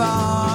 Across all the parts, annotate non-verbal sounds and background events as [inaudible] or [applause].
far.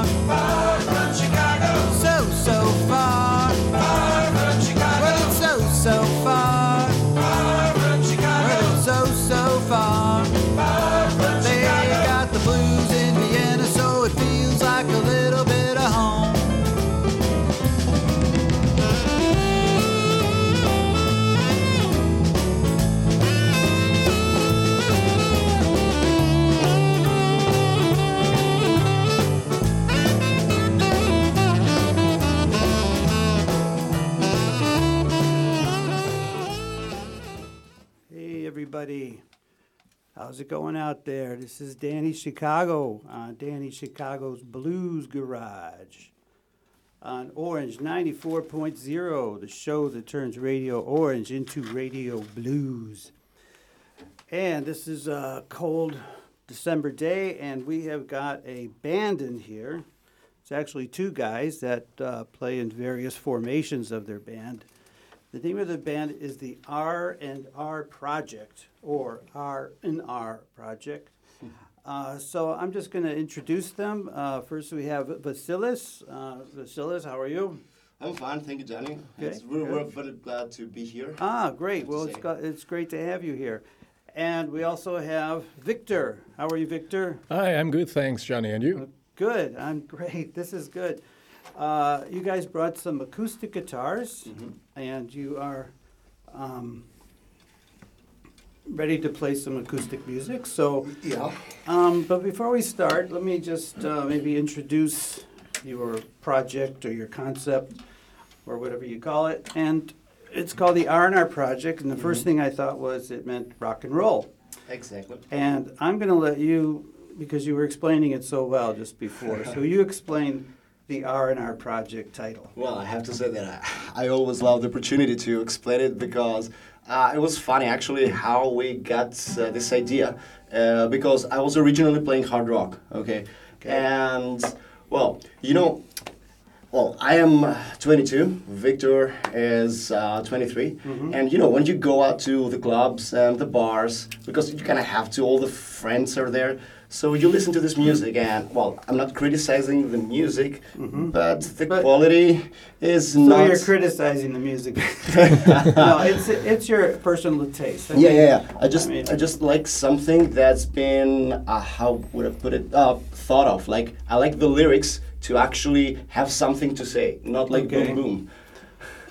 Everybody. How's it going out there? This is Danny Chicago on Danny Chicago's Blues Garage on Orange 94.0, the show that turns Radio Orange into Radio Blues. And this is a cold December day, and we have got a band in here. It's actually two guys that uh, play in various formations of their band. The name of the band is the R and R Project, or R in our Project. [laughs] Uh, so I'm just going to introduce them. Uh, first, we have Vasilis. Uh, Vasilis, how are you? I'm fine, thank you, Johnny. Okay, It's, we're, we're very glad to be here. Ah, great. Well, it's got, it's great to have you here. And we also have Victor. How are you, Victor? Hi, I'm good, thanks, Johnny. And you? Good. I'm great. This is good. Uh, you guys brought some acoustic guitars, Mm-hmm. and you are um, ready to play some acoustic music. So, Yeah. um, but before we start, let me just uh, maybe introduce your project or your concept or whatever you call it. And it's called the R&R Project. And the first thing I thought was it meant rock and roll. Exactly. And I'm going to let you, because you were explaining it so well just before, so you explain the R&R Project title. Well, I have to say that I, I always love the opportunity to explain it because uh, it was funny actually how we got uh, this idea. Uh, because I was originally playing hard rock, okay? Okay. And, well, you know, well, I am uh, 22. Victor is uh, 23. And you know, when you go out to the clubs and the bars, because you kind of have to, all the friends are there. So you listen to this music, and well, I'm not criticizing the music, but the But- quality is So not. you're criticizing the music. [laughs] no, it's it's your personal taste. I yeah, mean, yeah, yeah. I just, I mean- I just like something that's been, uh, how would I put it, uh, thought of. Like, I like the lyrics to actually have something to say, not like Okay. boom boom.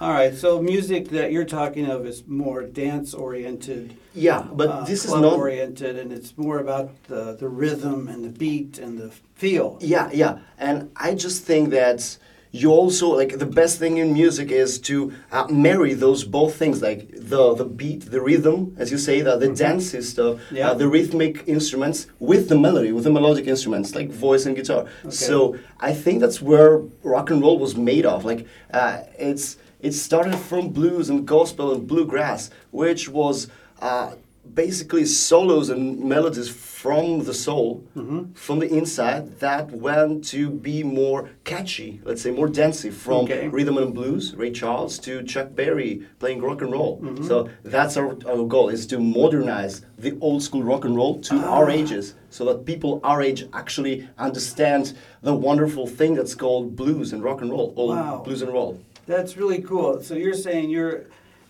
All right, so music that you're talking of is more dance oriented, Yeah, but uh, this is not. oriented, and it's more about the, the rhythm and the beat and the feel. Yeah, yeah, and I just think that you also like the best thing in music is to uh, marry those both things, like the the beat, the rhythm, as you say, the the dancey stuff, Yeah. uh, the rhythmic instruments with the melody, with the melodic instruments like voice and guitar. So I think that's where rock and roll was made of. Like uh, it's it started from blues and gospel and bluegrass, which was. Uh, basically solos and melodies from the soul, Mm-hmm. from the inside, that went to be more catchy, let's say more dancey, from Okay. rhythm and blues, Ray Charles, to Chuck Berry playing rock and roll. Mm-hmm. So that's our, our goal, is to modernize the old school rock and roll to Ah. our ages, so that people our age actually understand the wonderful thing that's called blues and rock and roll, old Wow. blues and roll. That's really cool. So you're saying you're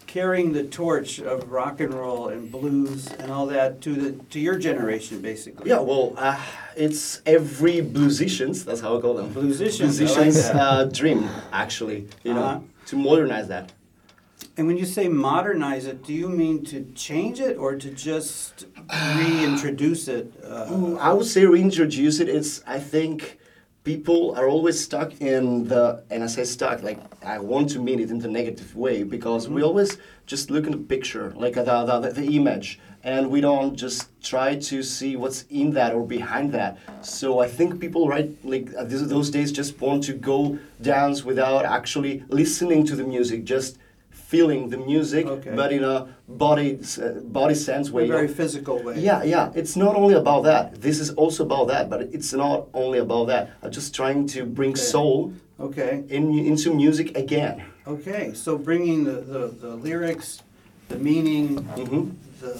carrying the torch of rock and roll and blues and all that to the to your generation, basically. Yeah, well, uh, it's every bluesician's, that's how I call them. Bluesicians, I like Musician's uh, dream, actually, you know, Uh-huh. to modernize that. And when you say modernize it, do you mean to change it or to just [sighs] reintroduce it? Uh, I would say reintroduce it. It's, I think, people are always stuck in the, and I say stuck, like, I want to mean it in the negative way, because we always just look at the picture, like the, the, the image, and we don't just try to see what's in that or behind that. So I think people, right, like uh, those days, just want to go dance without actually listening to the music, just feeling the music, okay. but in a body uh, body sense way. A very physical way. Yeah, yeah. It's not only about that. This is also about that, but it's not only about that. I'm just trying to bring okay. soul. Okay. In, into music again. Okay, so bringing the, the, the lyrics, the meaning, mm-hmm. the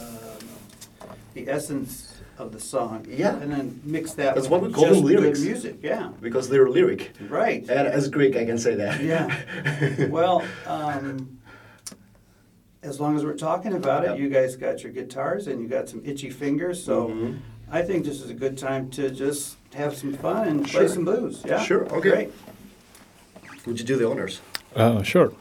the essence of the song. Yeah. And then mix that. That's what we call them lyrics. music, yeah. Because they're lyric. Right. And as Greek, I can say that. Yeah. [laughs] well, [laughs] um, as long as we're talking about it, you guys got your guitars and you got some itchy fingers, so Mhm. I think this is a good time to just have some fun and play some blues. Yeah, Sure, okay. Great. Would you do the honors? Uh, sure.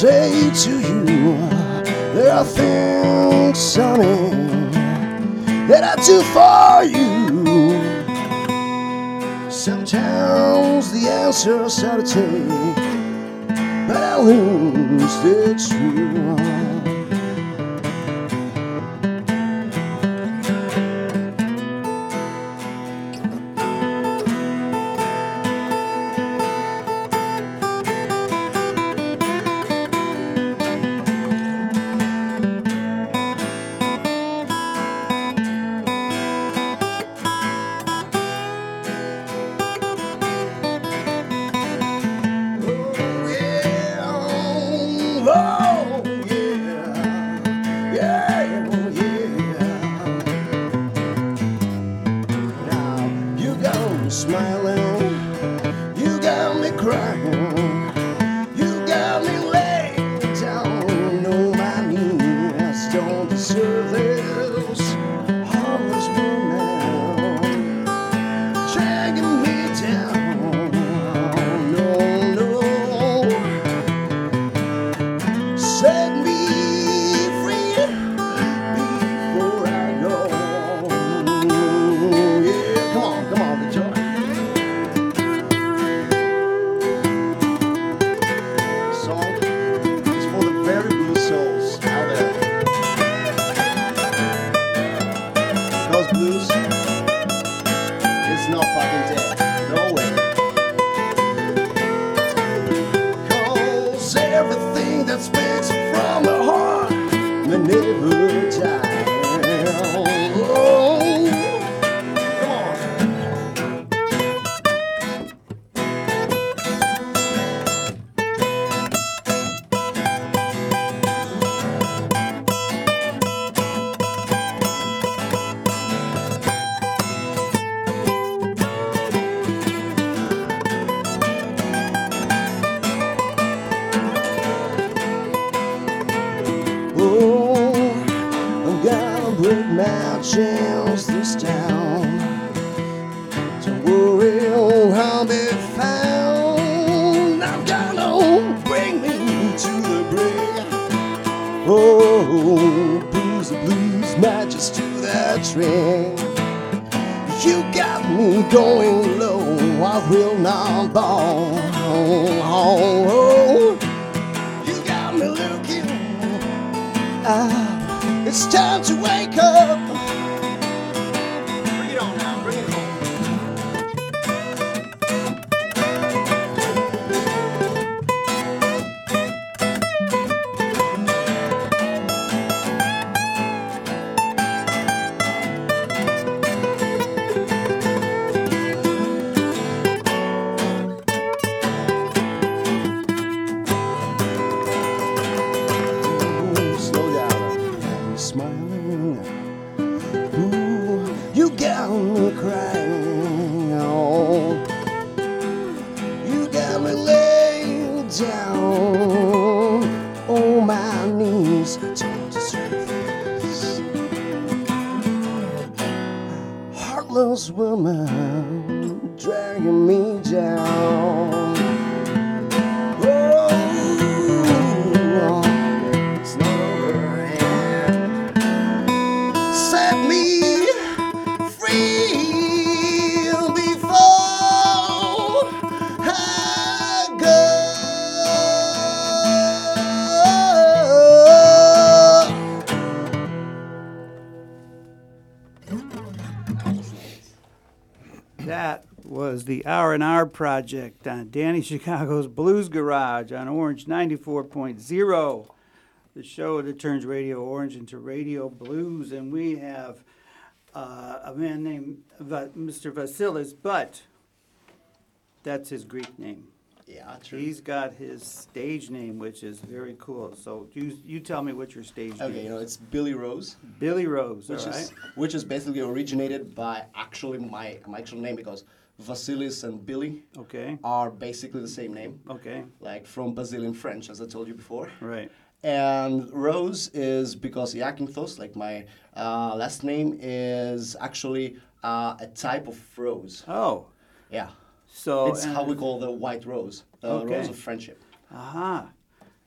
say to you, there are things, honey, that I do for you. Sometimes the answers are to take, but I lose the truth. Crying oh. You got me laid down on my knees to surface. Heartless woman dragging me down. R and R Project on Danny Chicago's Blues Garage on Orange 94.0, the show that turns Radio Orange into Radio Blues, and we have uh, a man named Va- Mr. Vasilis, but that's his Greek name. Yeah, true. He's got his stage name, which is very cool. So you you tell me what your stage Okay, name Okay, you know, it's Billy Rose, Billy Rose, which all right? is which is basically originated by actually my my actual name because Vasilis and Billy Okay, are basically the same name, okay, like from Brazilian French, as I told you before. right. And Rose is because Iakinthos, like my uh, last name, is actually uh, a type of rose. Oh, Yeah. so it's how we call the white rose, the Okay. rose of friendship. Aha.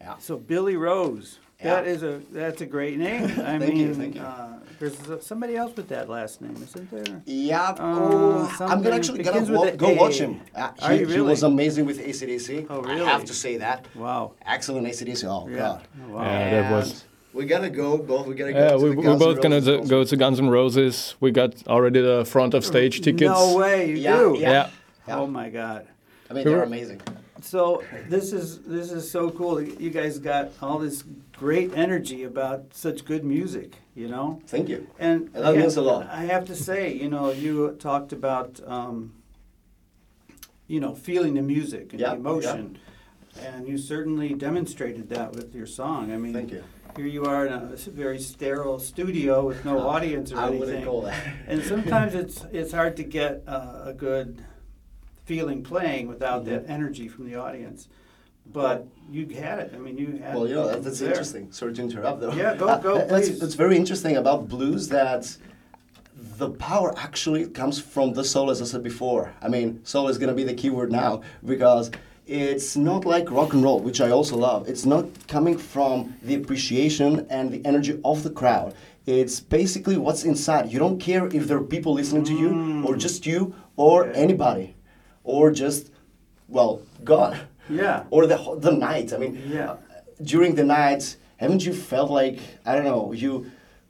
Yeah. So Billy Rose. Yeah. That is a that's a great name. [laughs] I Thank mean, you, thank you. Uh, there's somebody else with that last name, isn't there? Yeah, Uh, oh, I'm something gonna actually gonna begins with wa- a go watch him. Uh, Are he, you he was really? amazing with ACDC. Oh, I really? have to say that. Wow. Excellent ACDC. Oh, Yeah. God. Wow. Yeah, that was- We gotta go, both. We gotta go. Yeah, to we, the we're Guns N' both gonna Roses d- concert. go to Guns N' Roses. We got already the front of stage tickets. No way, you Yeah, do. yeah. Yeah. Yeah. Oh my God. I mean, they're amazing. So this is this is so cool. You guys got all this great energy about such good music, you know. Thank you. And That means a lot. I have to say, you know, you talked about, um, you know, feeling the music and Yeah, the emotion, and you certainly demonstrated that with your song. I mean, Thank you. here you are in a very sterile studio with no [laughs] audience or I anything. wouldn't call that. [laughs] and sometimes it's it's hard to get uh, a good feeling playing without that Mm-hmm. energy from the audience. But you had it. I mean, you had. Well, you know, that, that's there. interesting. Sorry to interrupt, though. Yeah, go- Uh, go, [laughs] please. That's very interesting about blues that the power actually comes from the soul, as I said before. I mean, soul is going to be the key word now because it's not like rock and roll, which I also love. It's not coming from the appreciation and the energy of the crowd. It's basically what's inside. You don't care if there are people listening to you, or just you, or Okay. anybody, or just, well, God Yeah. or the the night. I mean, Yeah. uh, during the night, haven't you felt like I don't know you,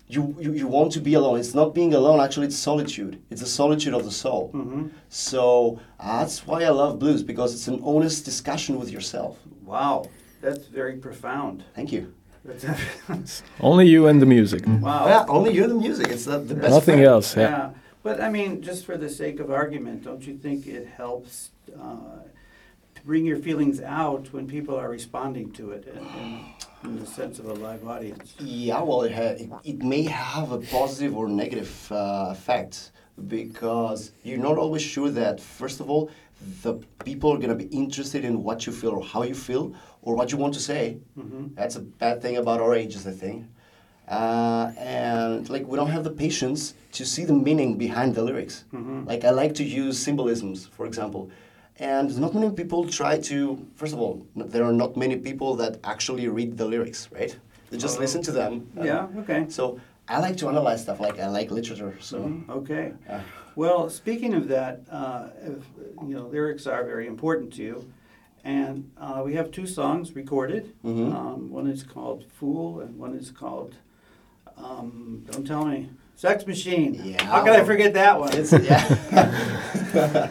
you you you want to be alone? It's not being alone. Actually, it's solitude. It's the solitude of the soul. Mm-hmm. So that's why I love blues because it's an honest discussion with yourself. Wow, that's very profound. Thank you. That's [laughs] Only you and the music. wow. Yeah, only you and the music. It's the, the best. Nothing friend. else. Yeah. Yeah, but I mean, just for the sake of argument, don't you think it helps uh, to bring your feelings out when people are responding to it in, in, in the sense of a live audience? Yeah, well, it, ha- it, it may have a positive or negative uh, effect because you're not always sure that, first of all, the people are going to be interested in what you feel or how you feel or what you want to say. That's a bad thing about our ages, I think. Uh, and like we don't have the patience to see the meaning behind the lyrics. Like I like to use symbolisms, for example. And not many people try to, first of all, there are not many people that actually read the lyrics, right? They just Oh. listen to them. uh, Yeah, okay. So I like to analyze stuff, like I like literature. So Okay. uh, Well, speaking of that, uh, if, you know, lyrics are very important to you. And uh, we have two songs recorded. Mhm. Um, one is called Fool, and one is called, um, don't tell me, Sex Machine. Yeah. How could I forget that one? it's yeah.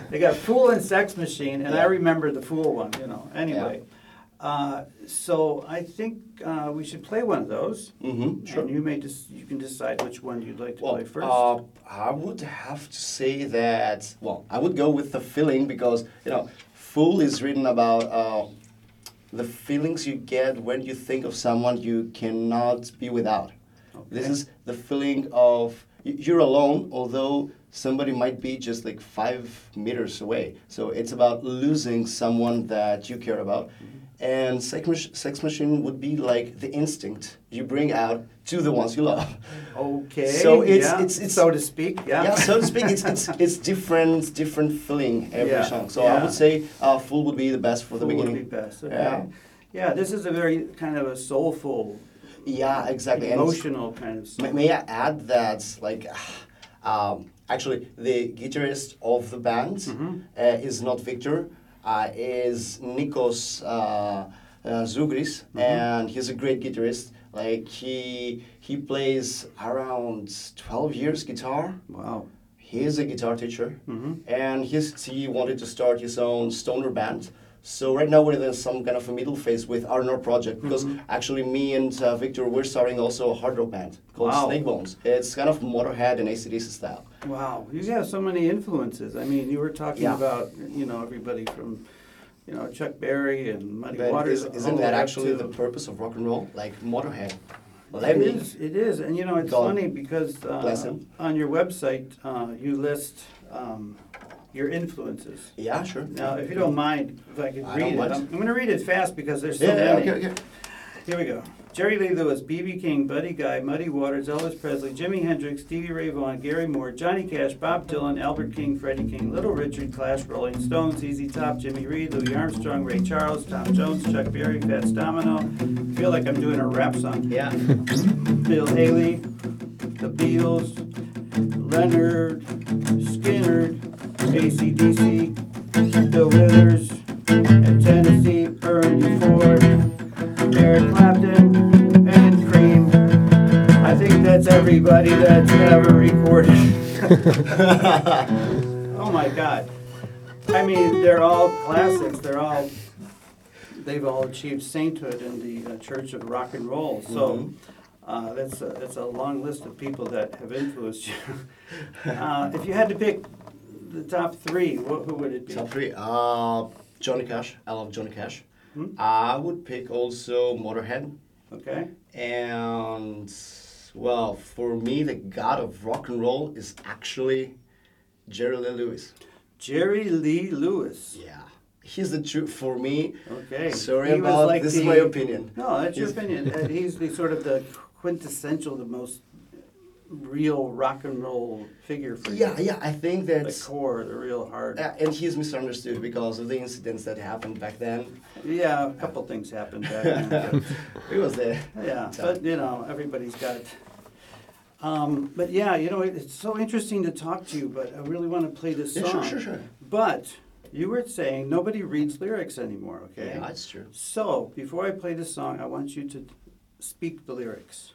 [laughs] They got Fool and Sex Machine, and I Yeah. remember the Fool one, you know. Anyway, uh, so I think uh, we should play one of those. mm-hmm, sure. And you may just you can decide which one you'd like to Well, play first. uh, I would have to say that. Well, I would go with the feeling because you know, "Fool" is written about uh, the feelings you get when you think of someone you cannot be without. This is the feeling of you're alone, although somebody might be just like five meters away. So it's about losing someone that you care about. And sex, mach- sex machine would be like the instinct you bring out to the ones you love. okay. so it's- yeah, it's- it's- so to speak. Yeah. Yeah, so to speak, it's, it's, [laughs] it's different, different feeling every Yeah, song. So yeah. I would say uh, "Fool" would be the best for the Fool would be best. Okay. Yeah. Yeah. This is a very kind of a soulful, Yeah, exactly. And emotional kind of May, may I add that, like, [sighs] um, actually, the guitarist of the band Mhm. uh, is not Victor, uh, is Nikos uh, uh, Zougris, and he's a great guitarist. Like he he plays around twelve years guitar. Wow. He's a guitar teacher, and he's, he wanted to start his own stoner band. So right now we're in some kind of a middle phase with our Nord project because actually me and uh, Victor we're starting also a hard rock band called Wow. Snake Bones. It's kind of Motorhead and ACDC style. Wow, you have so many influences. I mean, you were talking Yeah. about, you know, everybody from, you know, Chuck Berry and Muddy But Waters. Is, isn't that actually the purpose of rock and roll? Like Motorhead, It is, it is, and you know, it's God funny because uh, on your website, uh, you list um, your influences. Yeah, sure. Now, if you don't mind, if I could I read don't it, mind. I'm, I'm gonna read it fast because there's so Yeah, yeah, many. okay, okay. Here we go. Jerry Lee Lewis, B.B. King, Buddy Guy, Muddy Waters, Elvis Presley, Jimi Hendrix, Stevie Ray Vaughan, Gary Moore, Johnny Cash, Bob Dylan, Albert King, Freddie King, Little Richard, Clash, Rolling Stones, ZZ Top, Jimmy Reed, Louis Armstrong, Ray Charles, Tom Jones, Chuck Berry, Fats Domino. I feel like I'm doing a rap song. Yeah. Bill Haley, the Beatles, Lynyrd Skynyrd, ACDC, Bill Withers, and Tennessee, Ernie Ford, Eric Clapton, and Cream. I think that's everybody that's ever recorded. [laughs] oh my God. I mean, they're all classics. They're all, they've all achieved sainthood in the uh, Church of Rock and Roll. So uh, that's, a, that's a long list of people that have influenced you. [laughs] Uh, if you had to pick the top three, what, who would it be? Top three. Uh, Johnny Cash. I love Johnny Cash. Hmm? I would pick also Motorhead. Okay. And well, for me, the god of rock and roll is actually Jerry Lee Lewis. Jerry Lee Lewis. Yeah, he's the truth for me. Okay. Sorry He about like this. the- is my opinion. No, that's your opinion. Uh, He's the sort of the quintessential, the most real rock and roll figure for you. Yeah, yeah. I think The that's. core, the real heart. Uh, and he's misunderstood because of the incidents that happened back then. Yeah, a couple things happened back then. He [laughs] was there. Yeah, but you know, everybody's got it. Um, but yeah, you know, it- it's so interesting to talk to you, but I really want to play this Yeah, song. sure, sure, sure. But you were saying nobody reads lyrics anymore, okay? Yeah, that's true. So, before I play this song, I want you to speak the lyrics,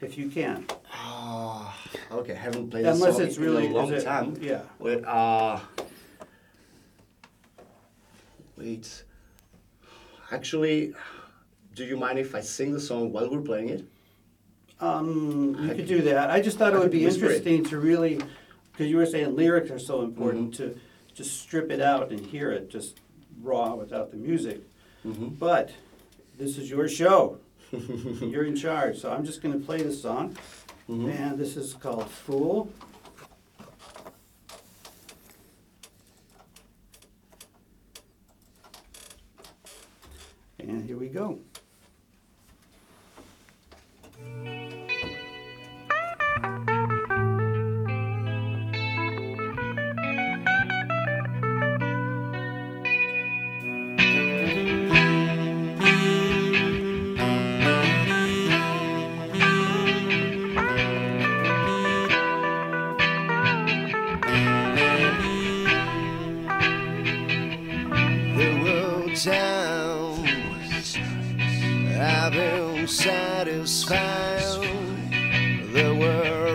if you can. Ah, okay. Haven't played this Unless song it's in really a long is it- time. Yeah. Wait, uh, wait. Actually, do you mind if I sing the song while we're playing it? Um, you I could do that. I just thought I it would could be whisper it. interesting to really, because you were saying lyrics are so important Mm-hmm. to just strip it out and hear it just raw without the music. Mm-hmm. But this is your show. [laughs] You're in charge. So I'm just going to play the song. Mm-hmm. And this is called Fool. And here we go. Times I've been satisfied. There were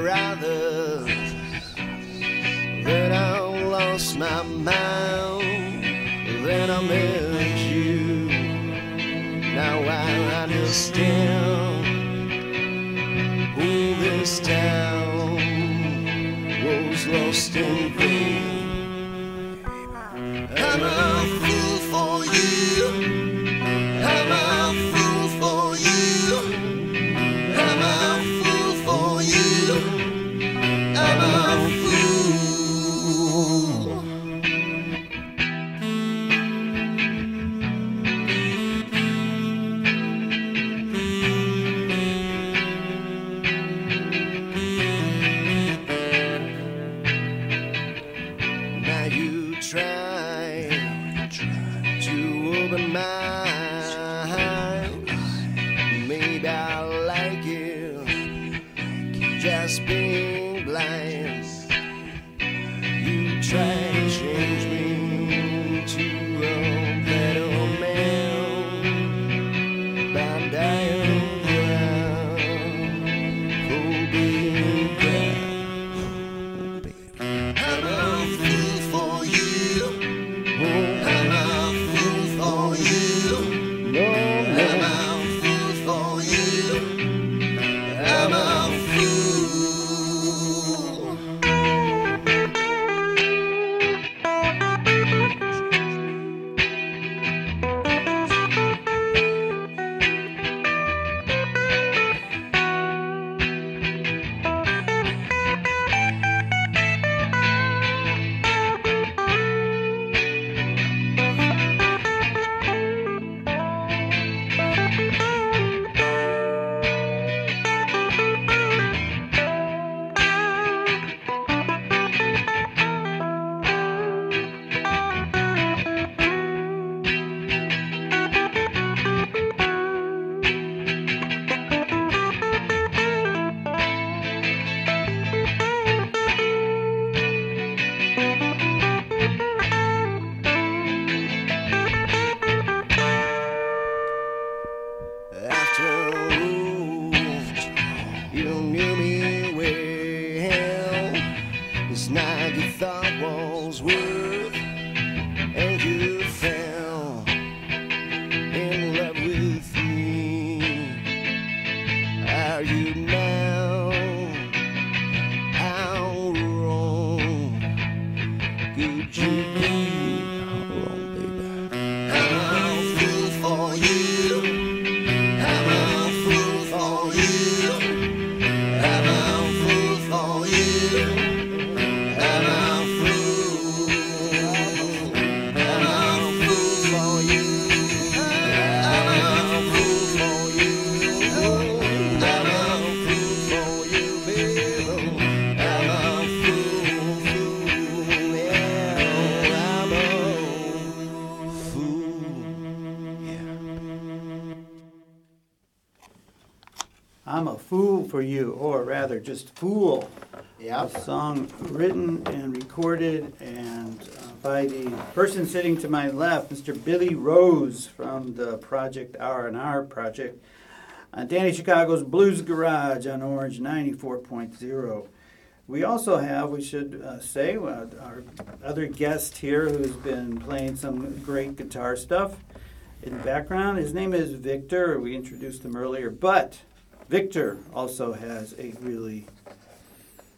rather, just Fool. Yeah. A song written and recorded and uh, by the person sitting to my left, Mr. Billy Rose from the Project R and R Project. Uh, Danny Chicago's Blues Garage on Orange 94.0. We also have, we should uh, say, uh, our other guest here who's been playing some great guitar stuff in the background. His name is Victor. We introduced him earlier, but Victor also has a really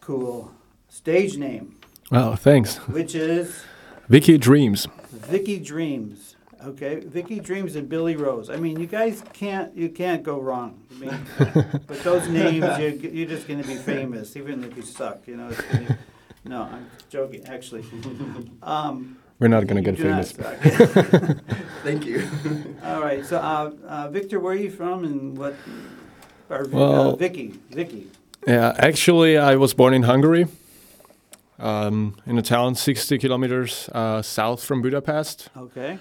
cool stage name, Oh, thanks. which is Vicky Dreams. Vicky Dreams. Okay, Vicky Dreams and Billy Rose. I mean, you guys can't you can't go wrong. I mean, [laughs] but those names, you you're just going to be famous, even if you suck. You know. It's gonna, no, I'm joking. Actually, [laughs] um, We're not gonna get famous. [laughs] Thank you. All right. So, uh, uh, Victor, where are you from, and what? Or uh, Well- Vicky, Vicky. Yeah, actually, I was born in Hungary, um, in a town 60 kilometers uh, south from Budapest. Okay.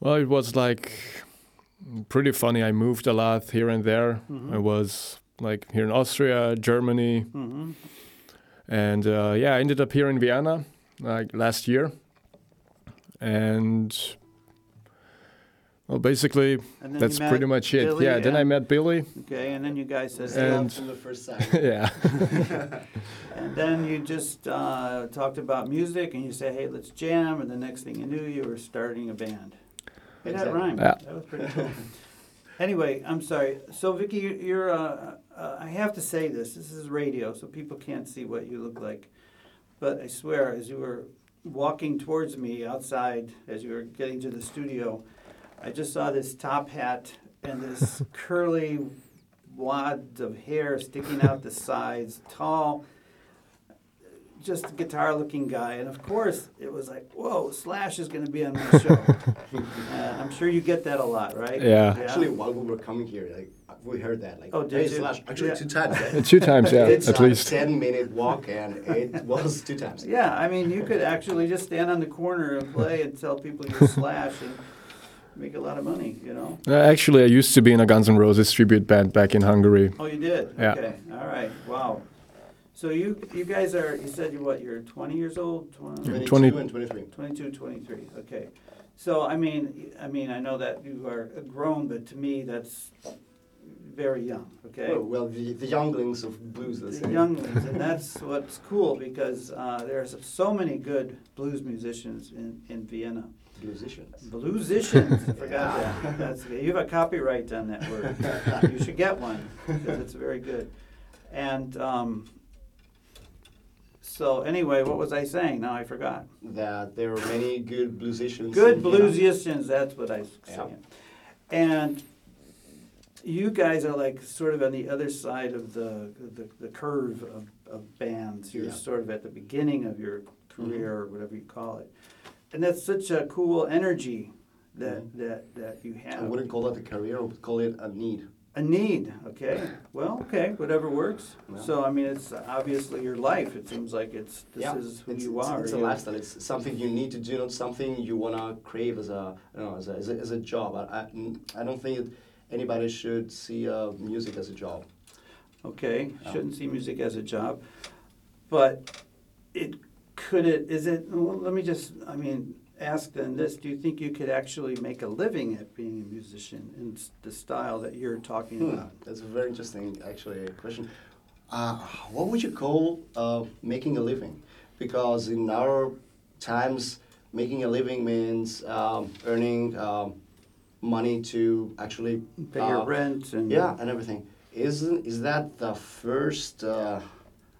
Well, it was like pretty funny. I moved a lot here and there. I was like here in Austria, Germany, hmm and uh, yeah, I ended up here in Vienna like last year. And well, basically, that's pretty much it. Billy yeah, then I met Billy. Okay, and then you guys said, Love And- from the first time. [laughs] yeah. [laughs] and then you just uh, talked about music, and you said, "Hey, let's jam." And the next thing you knew, you were starting a band. Hey, that Exactly. rhymed. Yeah. That was pretty cool. [laughs] anyway, I'm sorry. So, Vicky, you- you're. Uh, uh, I have to say this. This is radio, so people can't see what you look like. But I swear, as you were walking towards me outside, as you were getting to the studio, I just saw this top hat and this [laughs] curly wads of hair sticking out the [laughs] sides, tall, just guitar looking guy. And of course, it was like, whoa, Slash is going to be on my show. [laughs] uh, I'm sure you get that a lot, right? Yeah. Actually, while we were coming here, like we heard that. Like, Oh, did hey, you? Slash. Actually, Yeah. two times. eh? Two times, yeah, it's at a least. ten minute walk, and it was two times. Yeah, I mean, you could actually just stand on the corner and play and tell people you're Slash and make a lot of money, you know? Uh, actually, I used to be in a Guns N' Roses tribute band back in Hungary. Oh, you did? Yeah. Okay, all right, wow. So you, you guys are, you said you what, you're 20 years old? 20, 22 20 and 23. 22, 23, okay. So, I mean, I mean, I know that you are grown, but to me, that's very young, okay? Well, well, the, the younglings of blues, let's The say. younglings, and [laughs] that's what's cool because uh, there's so many good blues musicians in, in Vienna. Musicians. Bluesicians, [laughs] I forgot that. [laughs] That's, you have a copyright on that word. [laughs] You should get one because it's very good. And um, so, anyway, what was I saying? Now I forgot. That there are many good bluesicians. Good in Vienna. bluesicians, that's what I was Yeah. saying. And you guys are like sort of on the other side of the the, the curve of, of bands. You're Yeah. Mm-hmm. sort of at the beginning of your career or whatever you call it. And that's such a cool energy that Mhm. that, that you have. I wouldn't call that a career, I would call it a need. A need, okay. Well, okay, whatever works. Yeah. So I mean it's obviously your life. It seems like it's this yeah, is who it's, you it's, are. It's a lifestyle. It's something you need to do, not something you wanna crave as a, don't know, as a, as a, as a job. I, I, I don't think anybody should see uh, music as a job. Okay, Yeah. shouldn't see music as a job, but it could it is it? Well, let me just I mean ask then this: Do you think you could actually make a living at being a musician in s- the style that you're talking Hmm, about? That's a very interesting, actually, question. Uh, what would you call uh, making a living? Because in our times, making a living means um, earning um, money to actually Pay your uh, rent and Yeah, and everything. Isn't is that the first? Uh,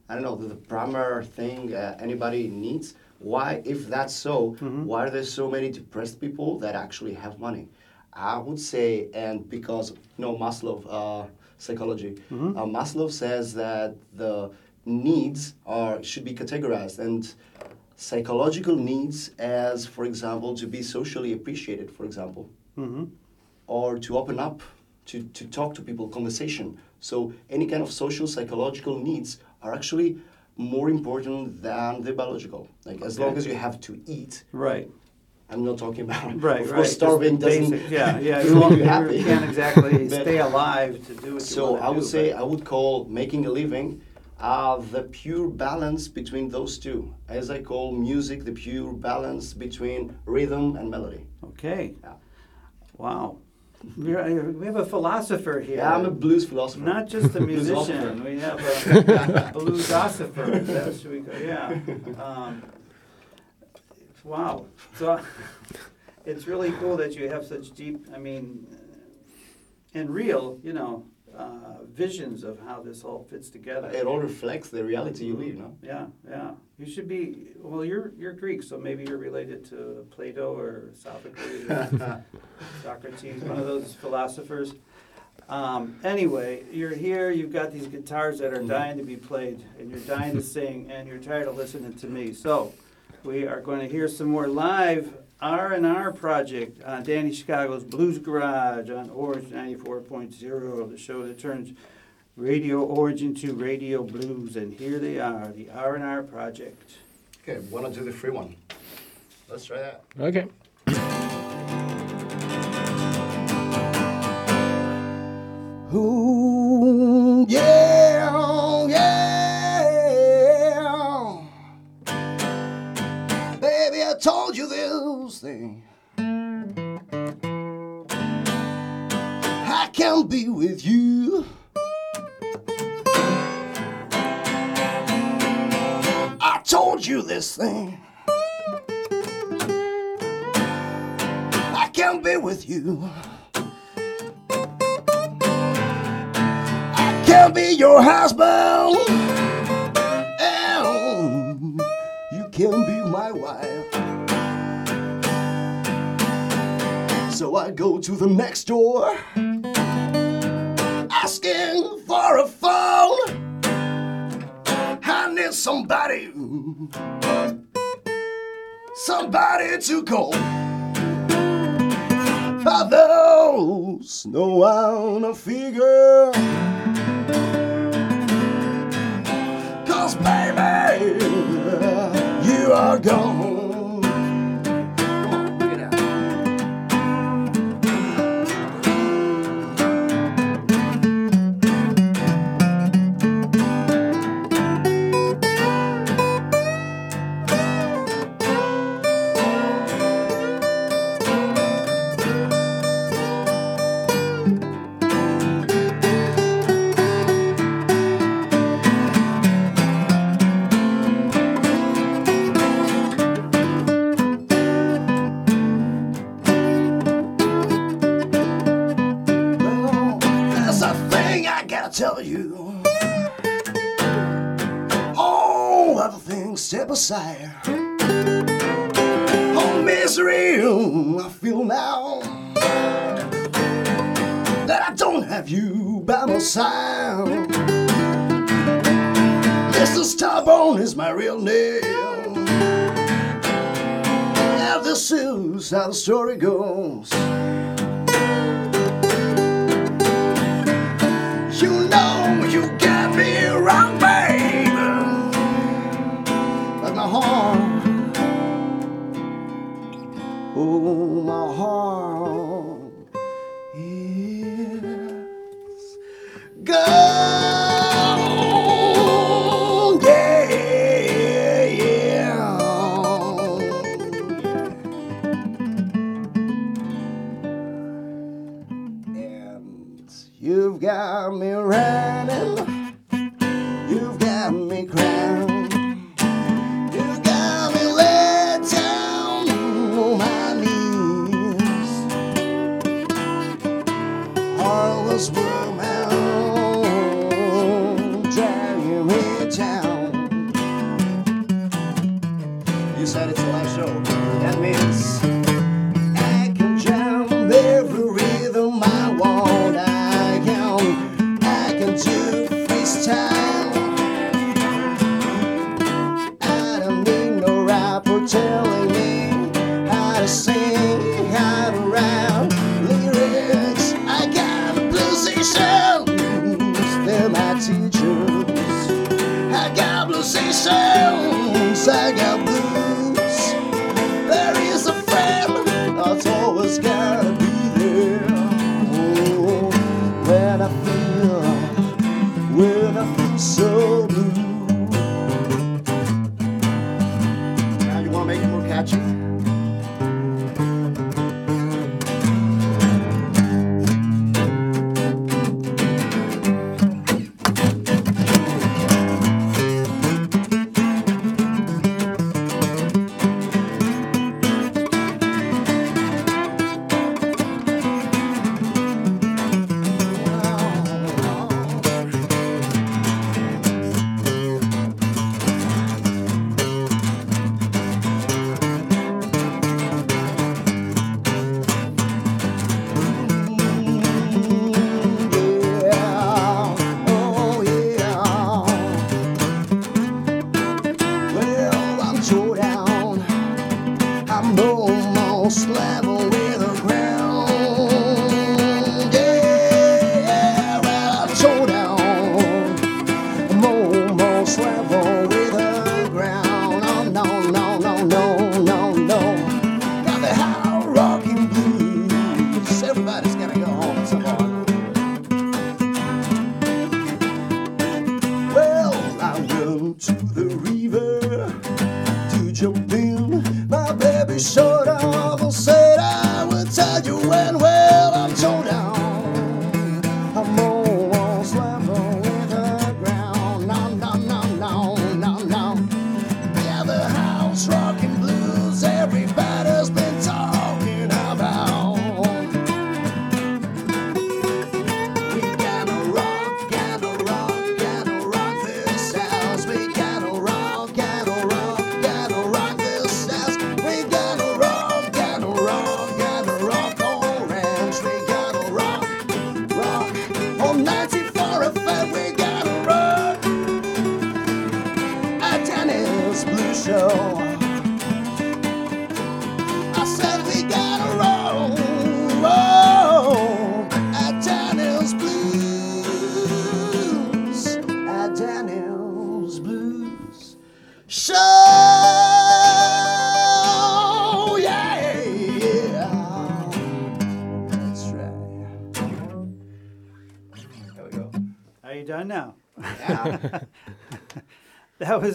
I don't know the, the primary thing uh, anybody needs. Why, if that's so, Mhm. why are there so many depressed people that actually have money? I would say, and because you know Maslow uh, psychology, Mhm. uh, Maslow says that the needs are should be categorized and psychological needs as, for example, to be socially appreciated, for example hmm or to open up, to, to talk to people, conversation. So any kind of social psychological needs are actually more important than the biological. Like as long as you have to eat, Right. I'm not talking about. Right, of right. course, starving doesn't. basic- Yeah, yeah, [laughs] you make you you happy. can't exactly [laughs] But- stay alive to do what you So I would do, say I would call making a living uh, the pure balance between those two, as I call music the pure balance between rhythm and melody. Okay. Yeah. Wow. We're, we have a philosopher here. Yeah, I'm a blues philosopher. Not just a [laughs] musician. We have a [laughs] bluesosopher. That's we go. Yeah. Um, wow. So [laughs] it's really cool that you have such deep. I mean, and real. You know, uh, visions of how this all fits together. It all reflects the reality you live, no? Yeah, yeah. You should be. Well, you're you're Greek, so maybe you're related to Plato or Sophocles, or [laughs] Socrates, one of those philosophers. Um, anyway, you're here. You've got these guitars that are dying to be played, and you're dying to sing, and you're tired of listening to me. So, we are going to hear some more live R and R project on Danny Chicago's Blues Garage on Orange 94.0, the show that turns Radio Orange to Radio Blues, and here they are, the R and R project. Okay, wanna do the free one? Let's try that. Okay. Ooh, yeah, I can be with you. I told you this thing. I can be with you. I can be your husband. And you can be my wife. So I go to the next door, asking for a phone. I need somebody, somebody to call. But there's no one to figure. Cause baby, you are gone. Step aside. Oh, misery, I feel now that I don't have you by my side. Mr. Starbone is my real name. And this is how the story goes. You know you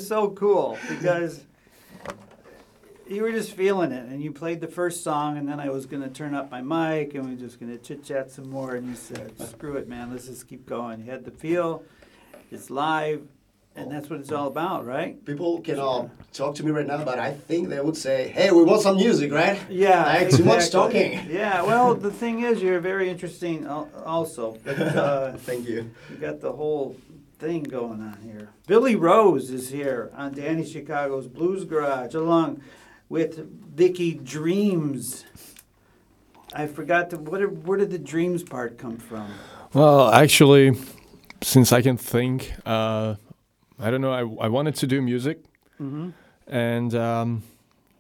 so cool because [laughs] you were just feeling it, and you played the first song, and then I was gonna turn up my mic, and we were just gonna chit chat some more, and you said, "Screw it, man, let's just keep going." You had the feel, it's live, and that's what it's all about, right? People can all talk to me right now, but I think they would say, "Hey, we want some music, right?" Yeah, Like too much talking. Yeah, well, the thing is, you're very interesting also. [laughs] But, uh, Thank you. you got the whole thing going on here. Billy Rose is here on Danny Chicago's Blues Garage, along with Vicky Dreams. I forgot to. What? Are, where did the dreams part come from? Well, actually, since I can think, uh, I don't know. I, I wanted to do music, Mm-hmm. and um,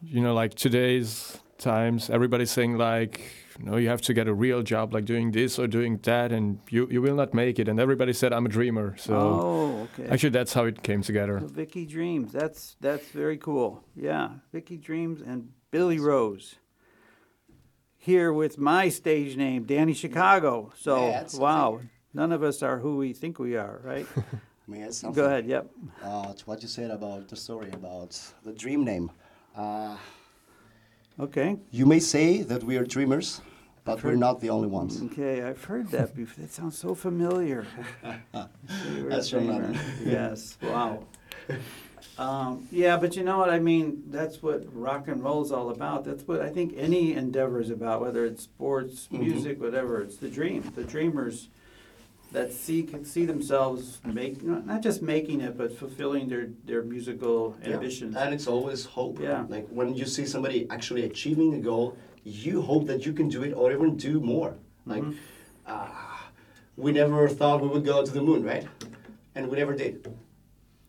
you know, like today's times, everybody's saying like, no, you have to get a real job, like doing this or doing that, and you you will not make it. And everybody said I'm a dreamer. So oh, okay. actually, that's how it came together. So Vicky Dreams. That's that's very cool. Yeah, Vicky Dreams and Billy Rose. Here with my stage name, Danny Chicago. So Yeah, that's wow, none of us are who we think we are, right? May [laughs] I add something? Go ahead. Yep. Uh, to what you said about the story about the dream name. Uh, Okay. you may say that we are dreamers, but we're not the only ones. Okay, I've heard that before. That sounds so familiar. [laughs] That's from dreamer. Yes. Wow. Um, yeah, but you know what I mean. That's what rock and roll is all about. That's what I think any endeavor is about, whether it's sports, Mm-hmm. music, whatever. It's the dream. The dreamers that see can see themselves make not just making it, but fulfilling their their musical Yeah. ambitions. And it's always hope. Yeah. Like when you see somebody actually achieving a goal, you hope that you can do it or even do more. Like, Mm-hmm. uh, we never thought we would go to the moon, right? And we never did.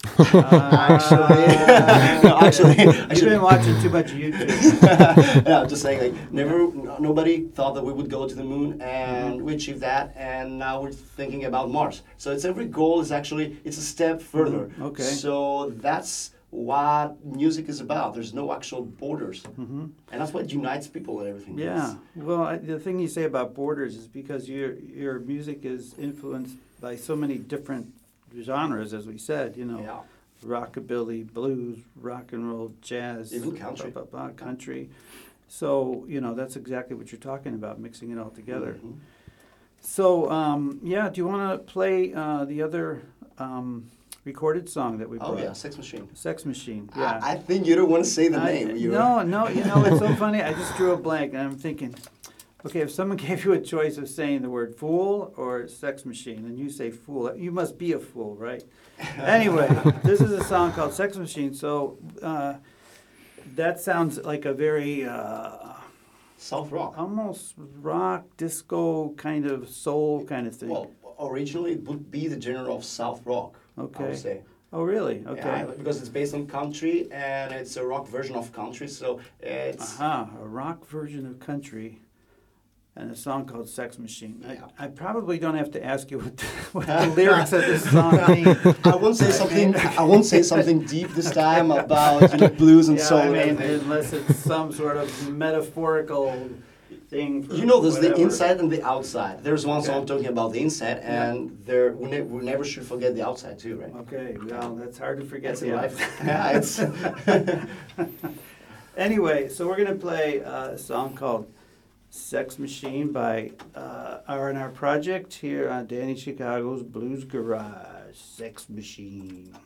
[laughs] actually, [laughs] actually, you've actually, been watching too much YouTube. [laughs] yeah, I'm just saying, like, never, no- nobody thought that we would go to the moon, and we achieved that, and now we're thinking about Mars. So it's every goal is actually it's a step further. Mhm, okay. So that's what music is about. There's no actual borders, and that's what unites people and everything. Mm-hmm. Yeah. Well, I, the thing you say about borders is because your your music is influenced by so many different genres, as we said. You know, Yeah. rockabilly, blues, rock and roll, jazz, Even country. blah, blah, blah, country. So you know that's exactly what you're talking about, mixing it all together. Mhm. So um, yeah, do you want to play uh, the other um, recorded song that we Oh brought? yeah, Sex Machine. Sex Machine. Yeah. I, I think you don't want to say the I- name. You're- no, no, you know, it's so [laughs] funny. I just drew a blank and I'm thinking, okay, if someone [laughs] gave you a choice of saying the word fool or sex machine, and you say fool, you must be a fool, right? [laughs] Anyway, this is a song called Sex Machine, so uh, that sounds like a very uh, South Rock. almost rock, disco kind of soul kind of thing. Well, originally it would be the genre of South Rock. I Okay. would say. oh, really? Okay. Yeah, because it's based on country and it's a rock version of country, so it's Aha, a rock version of country and a song called Sex Machine. Yeah. I, I probably don't have to ask you what the, [laughs] what the lyrics of this song mean. I won't say something. I won't say something deep this time about you know blues and Yeah, soul. I mean, unless it's some sort of metaphorical thing. You know, there's the inside and the outside. There's one song talking about the inside, and there we, ne- we never should forget the outside too, right? Okay, well, that's hard to forget. That's life. [laughs] [laughs] yeah, it's [laughs] Anyway, so we're gonna play uh, a song called "Sex Machine" by uh, R&R Project here on Danny Chicago's Blues Garage. Sex Machine.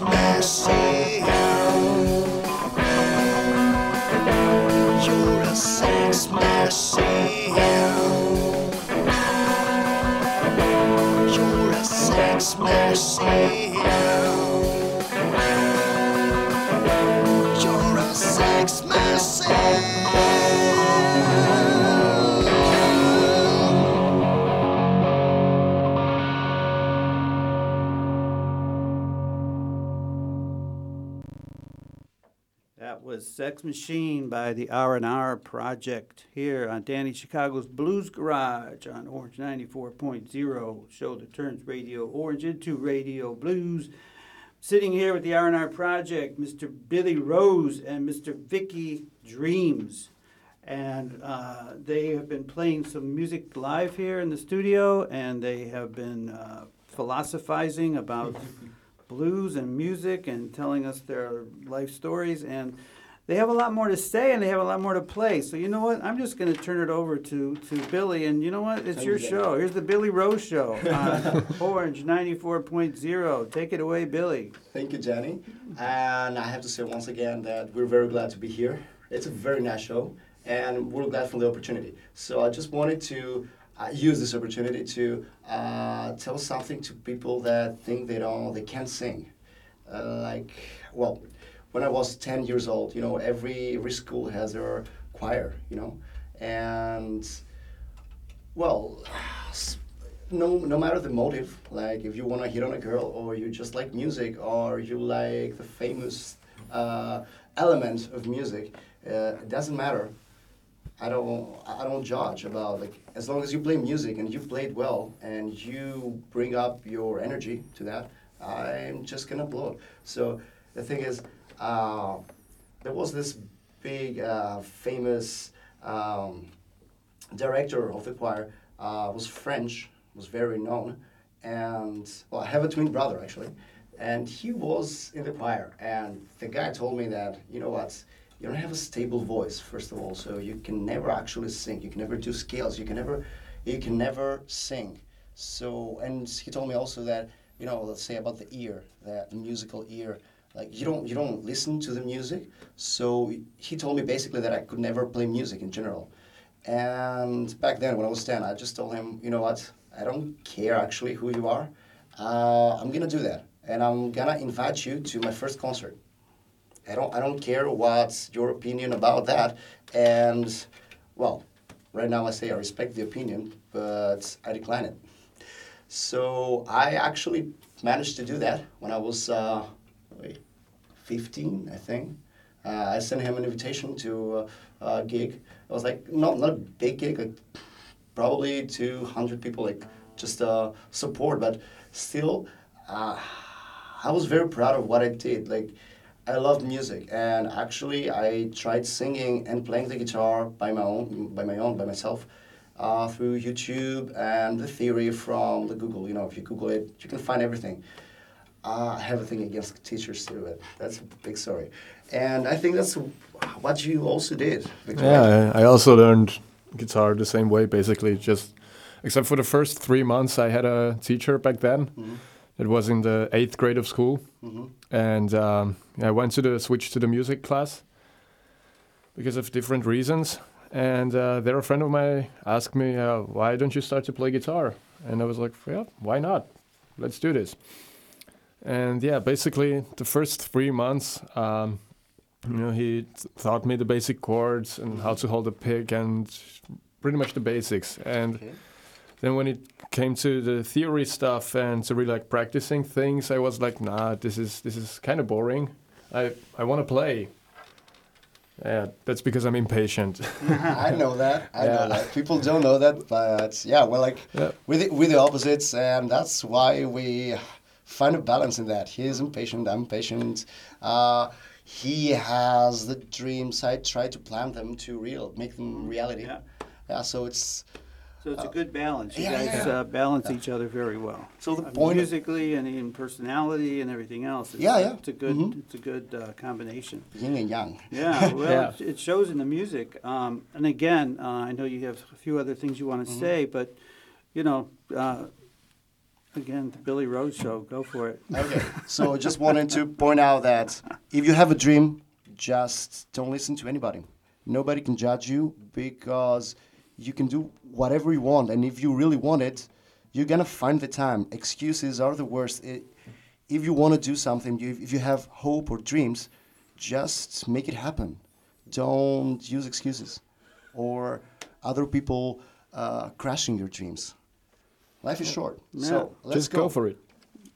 Sex Sex Machine by the R&R Project here on Danny Chicago's Blues Garage on Orange 94.0, show that turns Radio Orange into Radio Blues. Sitting here with the R&R Project, Mr. Billy Rose and Mr. Vicky Dreams. And uh, they have been playing some music live here in the studio, and they have been uh, philosophizing about [laughs] blues and music and telling us their life stories. And they have a lot more to say and they have a lot more to play. So you know what? I'm just going to turn it over to, to Billy. And you know what? It's your show. Here's the Billy Rose Show on [laughs] Orange 94.0. Take it away, Billy. Thank you, Jenny. And I have to say once again that we're very glad to be here. It's a very nice show, and we're glad for the opportunity. So I just wanted to uh, use this opportunity to uh, tell something to people that think they don't, they can't sing. Uh, like, well, when I was 10 years old, you know, every every school has their choir, you know, and well, no no matter the motive, like if you want to hit on a girl, or you just like music, or you like the famous uh, element of music, uh, it doesn't matter. I don't I don't judge about like as long as you play music and you play it well and you bring up your energy to that, I'm just gonna applaud. So the thing is, uh, there was this big uh, famous um, director of the choir uh, was French, was very known, and well, I have a twin brother actually, and he was in the choir, and the guy told me that you know what, you don't have a stable voice first of all, so you can never actually sing, you can never do scales, you can never, you can never sing. So, and he told me also that you know, let's say about the ear, that musical ear like you don't you don't listen to the music. So he told me basically that i could never play music in general. And back then when i was 10 i just told him you know what? I don't care actually who you are. Uh, i'm gonna do that. And i'm gonna invite you to my first concert. I don't i don't care what's your opinion about that. And well right now i say i respect the opinion but i decline it. So i actually managed to do that when i was uh, 15, I think. Uh, I sent him an invitation to uh, a gig. It was like not not a big gig, like probably 200 people, like just uh, support, but still, uh, I was very proud of what I did. Like I love music, and actually, I tried singing and playing the guitar by my own, by my own, by myself. Uh, through YouTube and the theory from the Google. You know, if you Google it, you can find everything. Uh, I have a thing against teachers too, but that's a big story. And I think that's what you also did. Victoria. Yeah, I also learned guitar the same way, basically. Just except for the first three months, I had a teacher back then. It was in the eighth grade of school, Mm-hmm. and um, I went to the switch to the music class because of different reasons. And uh, there, a friend of mine asked me, uh, "Why don't you start to play guitar?" And I was like, "Yeah, why not? Let's do this." And yeah, basically, the first three months, um, you know, he t- taught me the basic chords and how to hold a pick and pretty much the basics. And Okay. then when it came to the theory stuff and to really like practicing things, I was like, nah, this is this is kind of boring. I I want to play. Yeah, that's because I'm impatient. [laughs] I know that. I Yeah. know that. People don't know that, but yeah, we're like Yeah. we're, the, we're the opposites, and that's why we find a balance in that. He's impatient. I'm patient. Uh, he has the dreams. I try to plan them to real, make them reality. Yeah. Yeah. So it's So it's a good balance. You yeah, guys yeah. uh, balance each other very well. So the I point- musically and in personality and everything else. It's, Yeah, yeah. It's a good. Mhm. It's a good uh, combination. yin and yang. Yeah, [laughs] well, Yeah. it- it shows in the music. Um, and again, uh, I know you have a few other things you want to say, but you know, uh, again, the Billy Rose show. Go for it. [laughs] Okay. So I just wanted to point out that if you have a dream, just don't listen to anybody. Nobody can judge you because you can do whatever you want. And if you really want it, you're going to find the time. Excuses are the worst. I if you want to do something, you, if you have hope or dreams, just make it happen. Don't use excuses or other people uh, crashing your dreams. Life is short. So let's Just go. for it.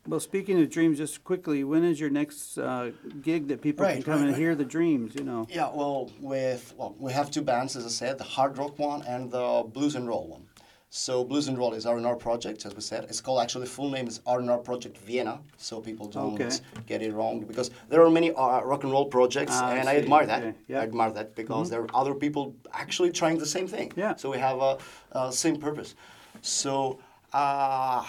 Well, speaking of dreams, just quickly, when is your next uh, gig that people can come right, and right. hear the dreams? You know. Yeah, well, with well, we have two bands, as I said, the hard rock one and the blues and roll one. So blues and roll is R&R project, as we said. It's called actually the full name is R&R Project Vienna, so people don't Okay. get it wrong because there are many uh, rock and roll projects, Ah, and I, see. admire that. Okay, yeah. I admire that because there are other people actually trying the same thing. Yeah. So we have a uh, same purpose. So, uh,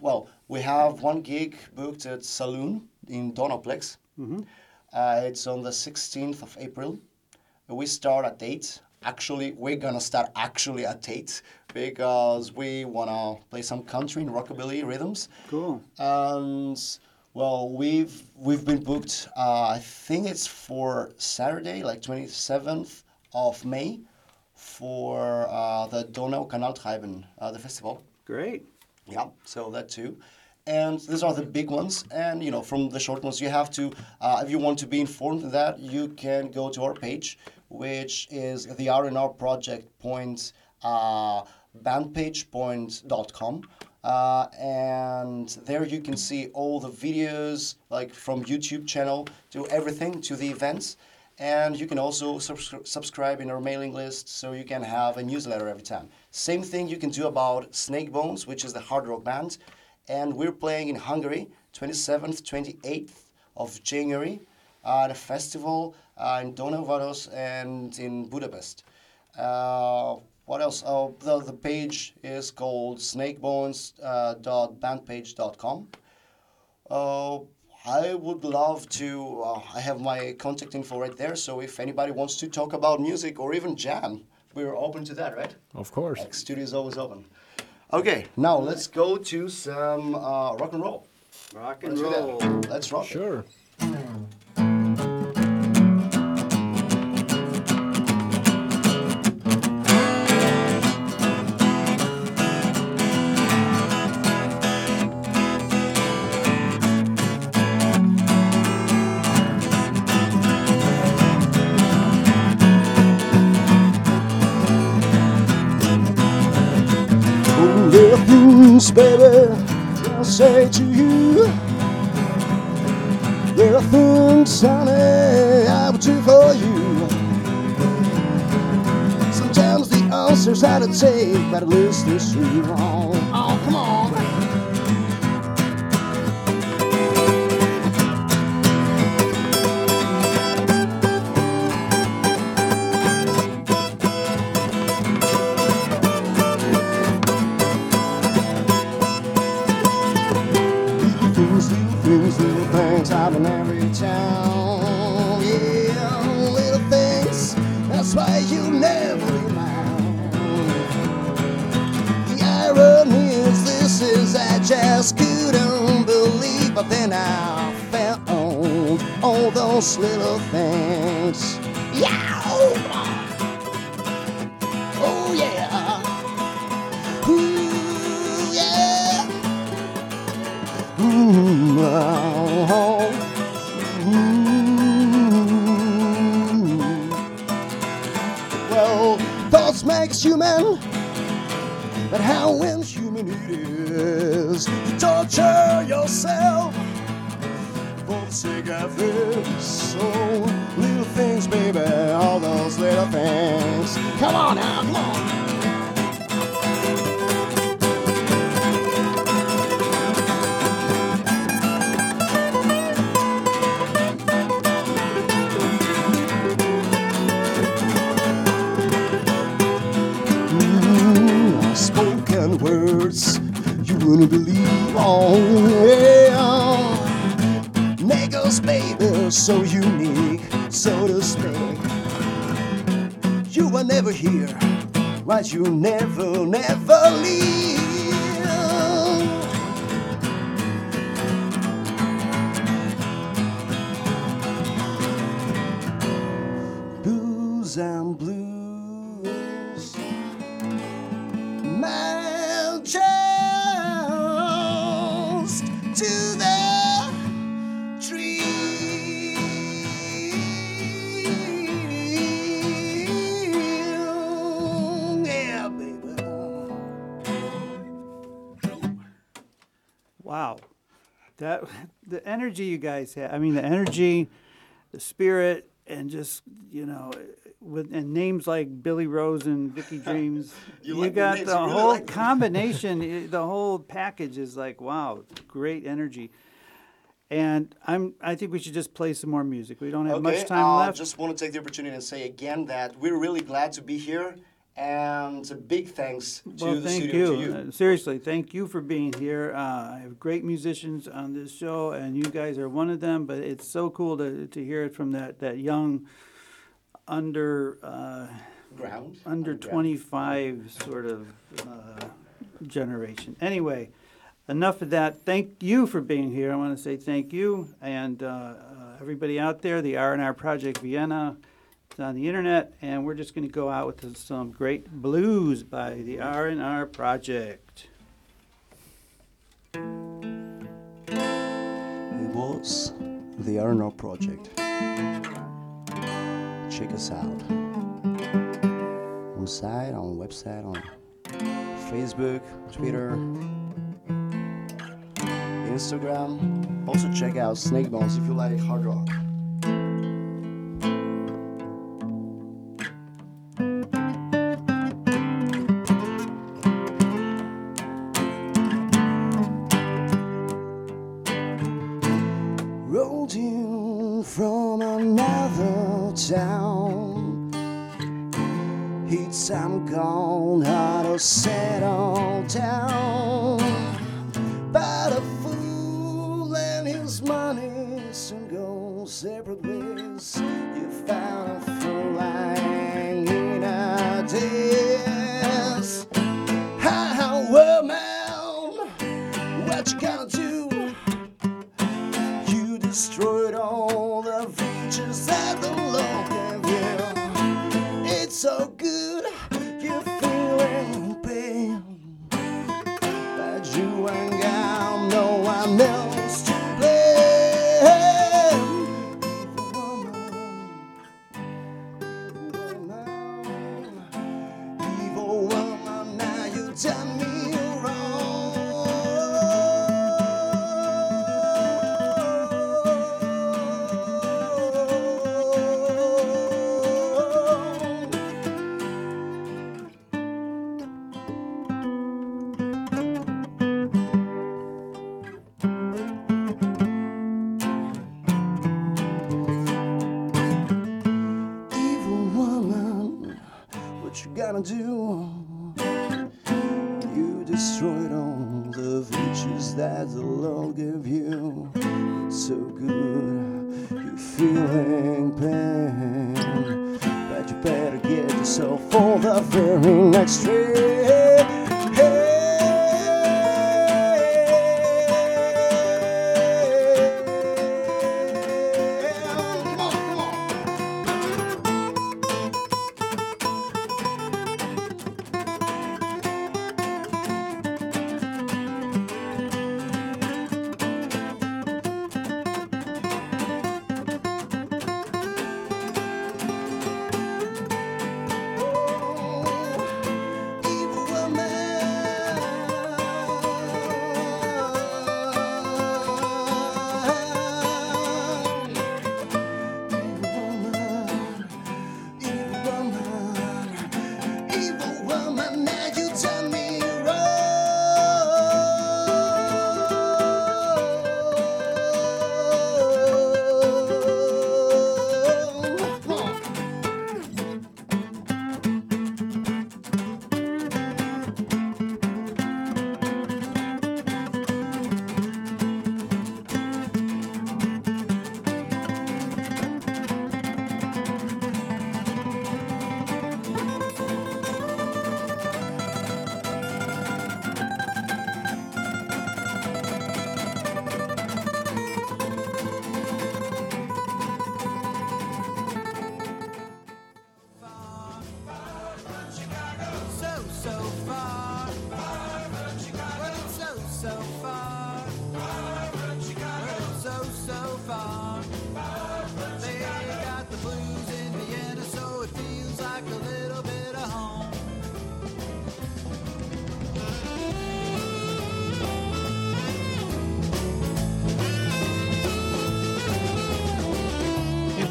well, we have one gig booked at Saloon in Donauplex. Uh, it's on the 16th of April. We start at 8. Actually, we're gonna start actually at 8 because we wanna play some country and rockabilly rhythms. Cool. And well, we've we've been booked. Uh, I think it's for Saturday, like 27th of May, for uh, the Donau Kanaltreiben, uh, the festival. Great. Yeah, so that too. And these are the big ones. And, you know, from the short ones, you have to, uh, if you want to be informed of that, you can go to our page, which is the R&R Project Point, uh, bandpagepoint.com. Uh, and there you can see all the videos, like from YouTube channel to everything, to the events. And you can also subscri- subscribe in our mailing list so you can have a newsletter every time. Same thing you can do about Snake Bones, which is the hard rock band. And we're playing in Hungary, 27th, 28th of January, uh, at a festival uh, in Donauvaros and in Budapest. Uh, what else? Oh, the, the page is called snakebones.bandpage.com. Uh, I would love to. Uh, I have my contact info right there. So if anybody wants to talk about music or even jam, we're open to that, right? Of course. Like studio is always open. Okay, now let's go to some uh, rock and roll. Rock and Let's roll. Let's rock. Sure. Oh, baby, I'll say to you. There are things, honey, I will do for you. Sometimes the answer's out to take, but at least true. Oh, those little things. You never, never the energy you guys have. I mean, the energy, the spirit, and just you know, with and names like Billy Rose and Vicky [laughs] Dreams. You you like got the you really whole like [laughs] combination. Eh, the whole package is like wow, great energy. And I'm. I think we should just play some more music. We don't have Okay, much time I left. I just want to take the opportunity and say again that we're really glad to be here, and a big thanks to Well, the thank studio you. to you. Uh, Seriously, thank you for being here. Uh, I have great musicians on this show, and you guys are one of them. But it's so cool to, to hear it from that, that young, under uh, Ground. under twenty five sort of uh, generation. Anyway, enough of that. Thank you for being here. I want to say thank you and uh, uh, everybody out there. The R and R Project Vienna. On the internet, and we're just going to go out with some great blues by the R and R Project. It was the R&R Project. Check us out on site, on website, on Facebook, Twitter, Instagram. Also check out Snake Bones if you like hard rock. Gonna do? You destroyed all the features that the Lord gave you. So good, you're feeling pain.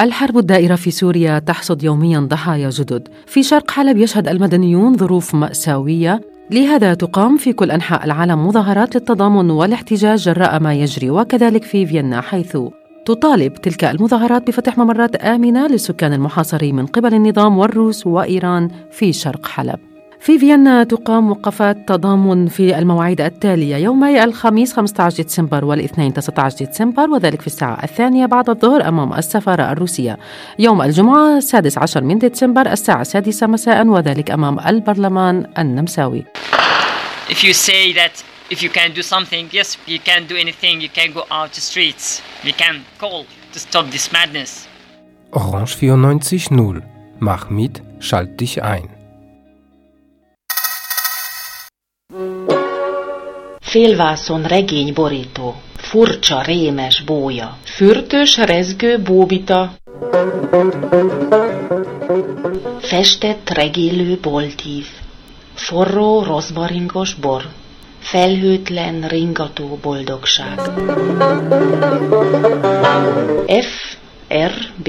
الحرب الدائرة في سوريا تحصد يوميا ضحايا جدد. في شرق حلب يشهد المدنيون ظروف مأساوية لهذا تقام في كل أنحاء العالم مظاهرات للتضامن والاحتجاج جراء ما يجري وكذلك في فيينا حيث تطالب تلك المظاهرات بفتح ممرات آمنة للسكان المحاصرين من قبل النظام والروس وإيران في شرق حلب. في فيينا تقام وقفات تضامن في المواعيد التالية يومي الخميس 15 ديسمبر والاثنين 19 ديسمبر وذلك في الساعة الثانية بعد الظهر أمام السفارة الروسية يوم الجمعة السادس عشر من ديسمبر الساعة السادسة مساء وذلك أمام البرلمان النمساوي if you say that if you can do something, yes, you can do anything. You can go out to streets. We can call to stop this madness. Orange 94.0. Mach mit, schalt dich ein. Félvászon regény borító, furcsa, rémes bója, fürtös, rezgő bóbita, festett, regélő boltív, forró, rozmaringos bor, felhőtlen, ringató boldogság. F, R, B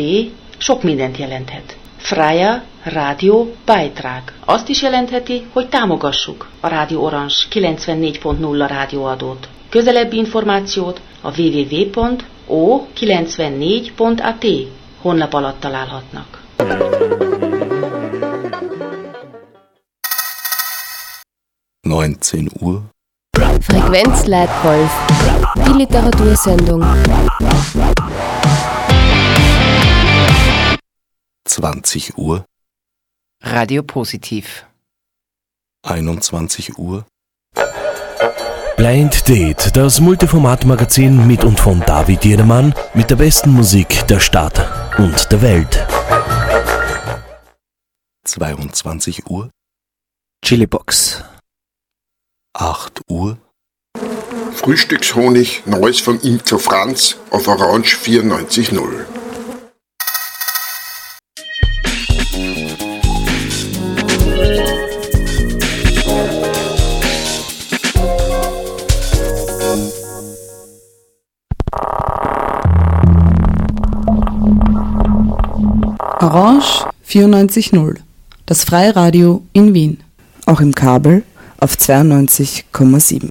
sok mindent jelenthet. Freya Rádió Beitrag. Azt is jelentheti, hogy támogassuk a Rádió Orange 94.0 rádióadót. Közelebbi információt a www.o94.at honlap alatt találhatnak. Neunzehn Uhr. Frequenzleitwolf. Die Literatursendung. 20 Uhr. Radio Positiv. 21 Uhr. Blind Date, das Multiformat-Magazin mit und von David Jedermann mit der besten Musik der Stadt und der Welt. 22 Uhr. Chilibox. 8 Uhr. Frühstückshonig, Neues von Imker Franz auf Orange 94.0. 94.0, das Freiradio in Wien. Auch im Kabel auf 92,7.